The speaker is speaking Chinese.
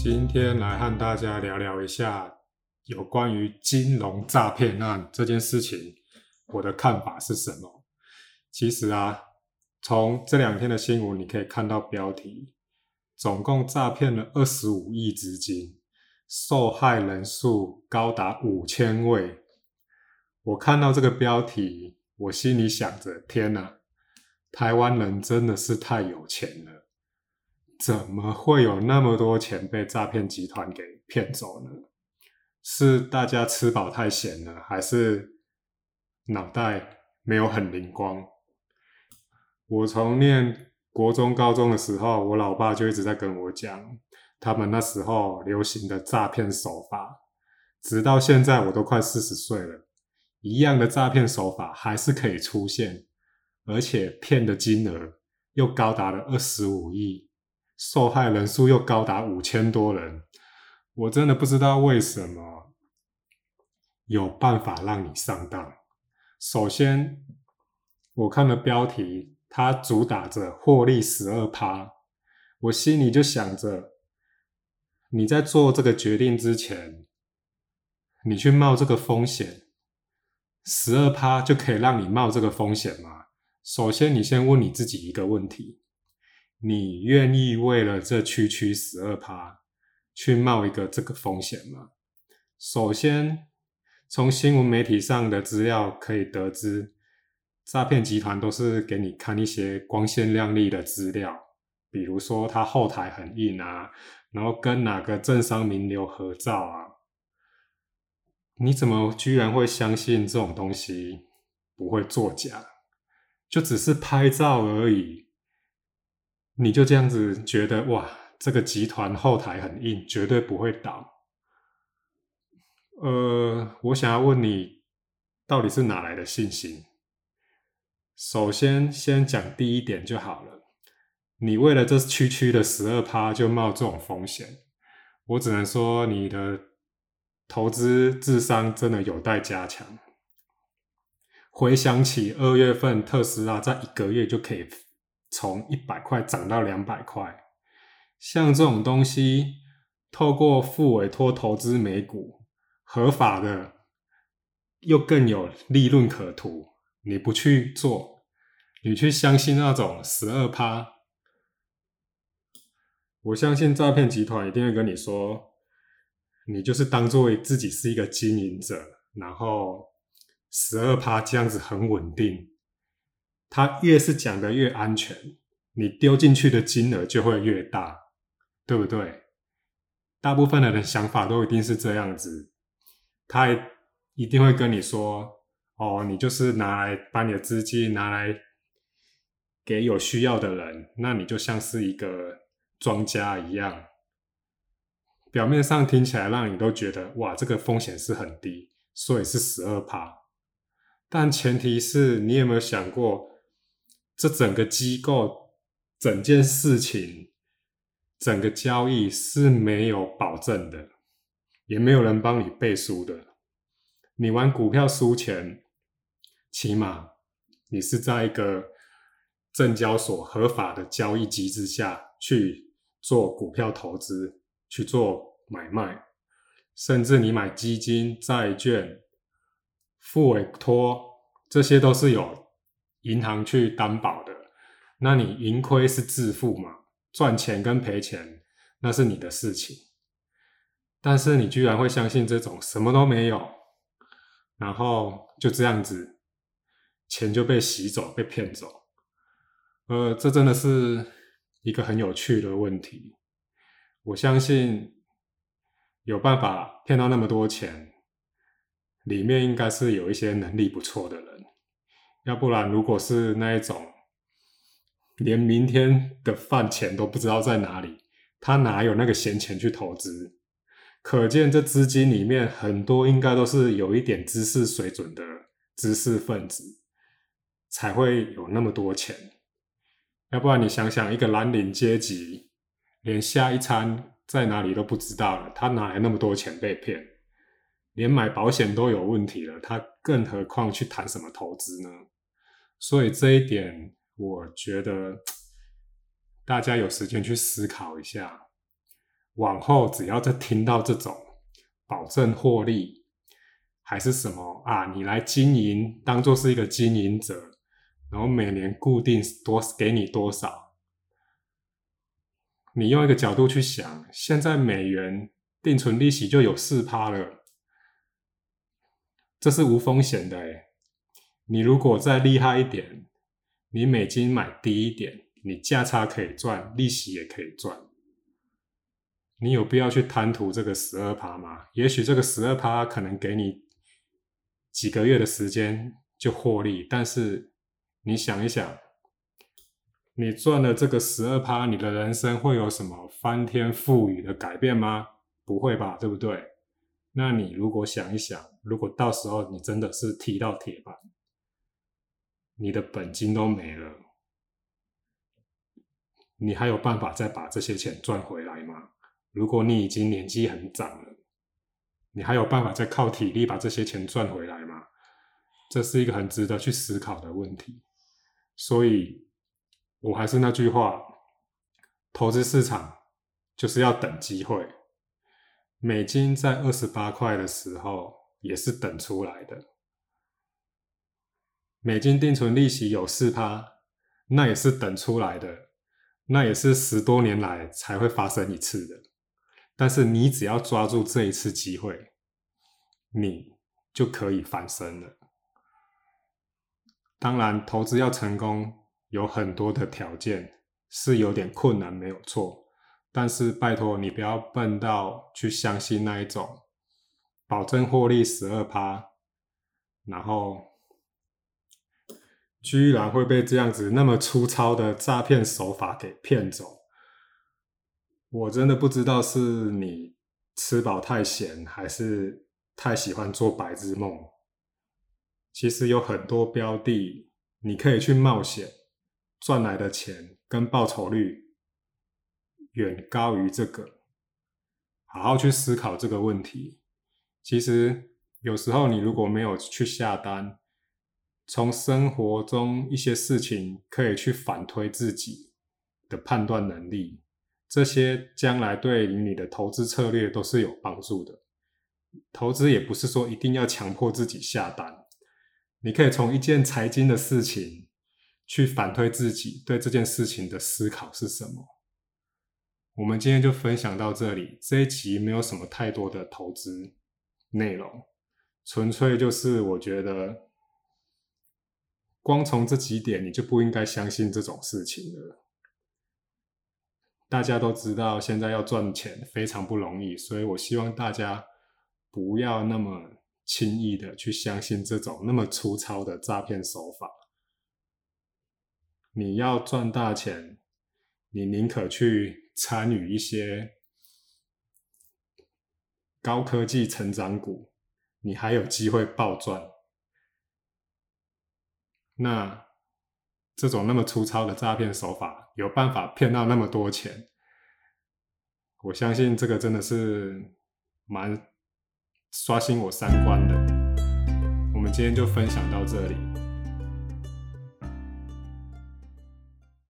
今天来和大家聊聊一下有关于金融诈骗案这件事情，我的看法是什么？其实啊，从这两天的新闻你可以看到标题，总共诈骗了二十五亿资金，受害人数高达五千位。我看到这个标题，我心里想着：天哪，台湾人真的是太有钱了。怎么会有那么多钱被诈骗集团给骗走呢？是大家吃饱太闲了，还是脑袋没有很灵光？我从念国中、高中的时候，我老爸就一直在跟我讲，他们那时候流行的诈骗手法，直到现在我都快四十岁了，一样的诈骗手法还是可以出现，而且骗的金额又高达了二十五亿。受害人数又高达五千多人，我真的不知道为什么有办法让你上当。首先，我看了标题，它主打着获利十二趴，我心里就想着，你在做这个决定之前，你去冒这个风险，十二趴就可以让你冒这个风险吗？首先，你先问你自己一个问题。你愿意为了这区区十二趴去冒一个这个风险吗？首先，从新闻媒体上的资料可以得知，诈骗集团都是给你看一些光鲜亮丽的资料，比如说他后台很硬啊，然后跟哪个政商名流合照啊。你怎么居然会相信这种东西不会作假？就只是拍照而已。你就这样子觉得哇，这个集团后台很硬，绝对不会倒。呃，我想要问你，到底是哪来的信心？首先，先讲第一点就好了。你为了这区区的十二趴就冒这种风险，我只能说你的投资智商真的有待加强。回想起二月份特斯拉在一个月就可以。从一百块涨到两百块，像这种东西，透过副委托投资美股，合法的，又更有利润可图。你不去做，你去相信那种十二趴，我相信诈骗集团一定会跟你说，你就是当作自己是一个经营者，然后十二趴这样子很稳定。他越是讲的越安全，你丢进去的金额就会越大，对不对？大部分的人想法都一定是这样子，他一定会跟你说：“哦，你就是拿来把你的资金拿来给有需要的人，那你就像是一个庄家一样。”表面上听起来让你都觉得哇，这个风险是很低，所以是十二趴。但前提是你有没有想过？这整个机构、整件事情、整个交易是没有保证的，也没有人帮你背书的。你玩股票输钱，起码你是在一个证交所合法的交易机制下去做股票投资、去做买卖，甚至你买基金、债券、付委托，这些都是有。银行去担保的，那你盈亏是自负嘛？赚钱跟赔钱那是你的事情。但是你居然会相信这种什么都没有，然后就这样子，钱就被洗走、被骗走。呃，这真的是一个很有趣的问题。我相信有办法骗到那么多钱，里面应该是有一些能力不错的人。要不然，如果是那一种连明天的饭钱都不知道在哪里，他哪有那个闲钱去投资？可见这资金里面很多应该都是有一点知识水准的知识分子，才会有那么多钱。要不然你想想，一个蓝领阶级连下一餐在哪里都不知道了，他哪来那么多钱被骗？连买保险都有问题了，他更何况去谈什么投资呢？所以这一点，我觉得大家有时间去思考一下。往后只要再听到这种保证获利，还是什么啊，你来经营，当做是一个经营者，然后每年固定多给你多少，你用一个角度去想，现在美元定存利息就有四趴了，这是无风险的诶你如果再厉害一点，你美金买低一点，你价差可以赚，利息也可以赚。你有必要去贪图这个十二趴吗？也许这个十二趴可能给你几个月的时间就获利，但是你想一想，你赚了这个十二趴，你的人生会有什么翻天覆雨的改变吗？不会吧，对不对？那你如果想一想，如果到时候你真的是踢到铁板，你的本金都没了，你还有办法再把这些钱赚回来吗？如果你已经年纪很长了，你还有办法再靠体力把这些钱赚回来吗？这是一个很值得去思考的问题。所以，我还是那句话，投资市场就是要等机会。美金在二十八块的时候也是等出来的，美金定存利息有四趴，那也是等出来的，那也是十多年来才会发生一次的。但是你只要抓住这一次机会，你就可以翻身了。当然，投资要成功有很多的条件，是有点困难，没有错。但是拜托你不要笨到去相信那一种保证获利十二趴，然后居然会被这样子那么粗糙的诈骗手法给骗走。我真的不知道是你吃饱太闲，还是太喜欢做白日梦。其实有很多标的，你可以去冒险，赚来的钱跟报酬率远高于这个。好好去思考这个问题。其实有时候你如果没有去下单，从生活中一些事情可以去反推自己的判断能力。这些将来对于你的投资策略都是有帮助的。投资也不是说一定要强迫自己下单，你可以从一件财经的事情去反推自己对这件事情的思考是什么。我们今天就分享到这里，这一集没有什么太多的投资内容，纯粹就是我觉得，光从这几点你就不应该相信这种事情了。大家都知道，现在要赚钱非常不容易，所以我希望大家不要那么轻易的去相信这种那么粗糙的诈骗手法。你要赚大钱，你宁可去参与一些高科技成长股，你还有机会暴赚。那。这种那么粗糙的诈骗手法，有办法骗到那么多钱？我相信这个真的是蛮刷新我三观的。我们今天就分享到这里。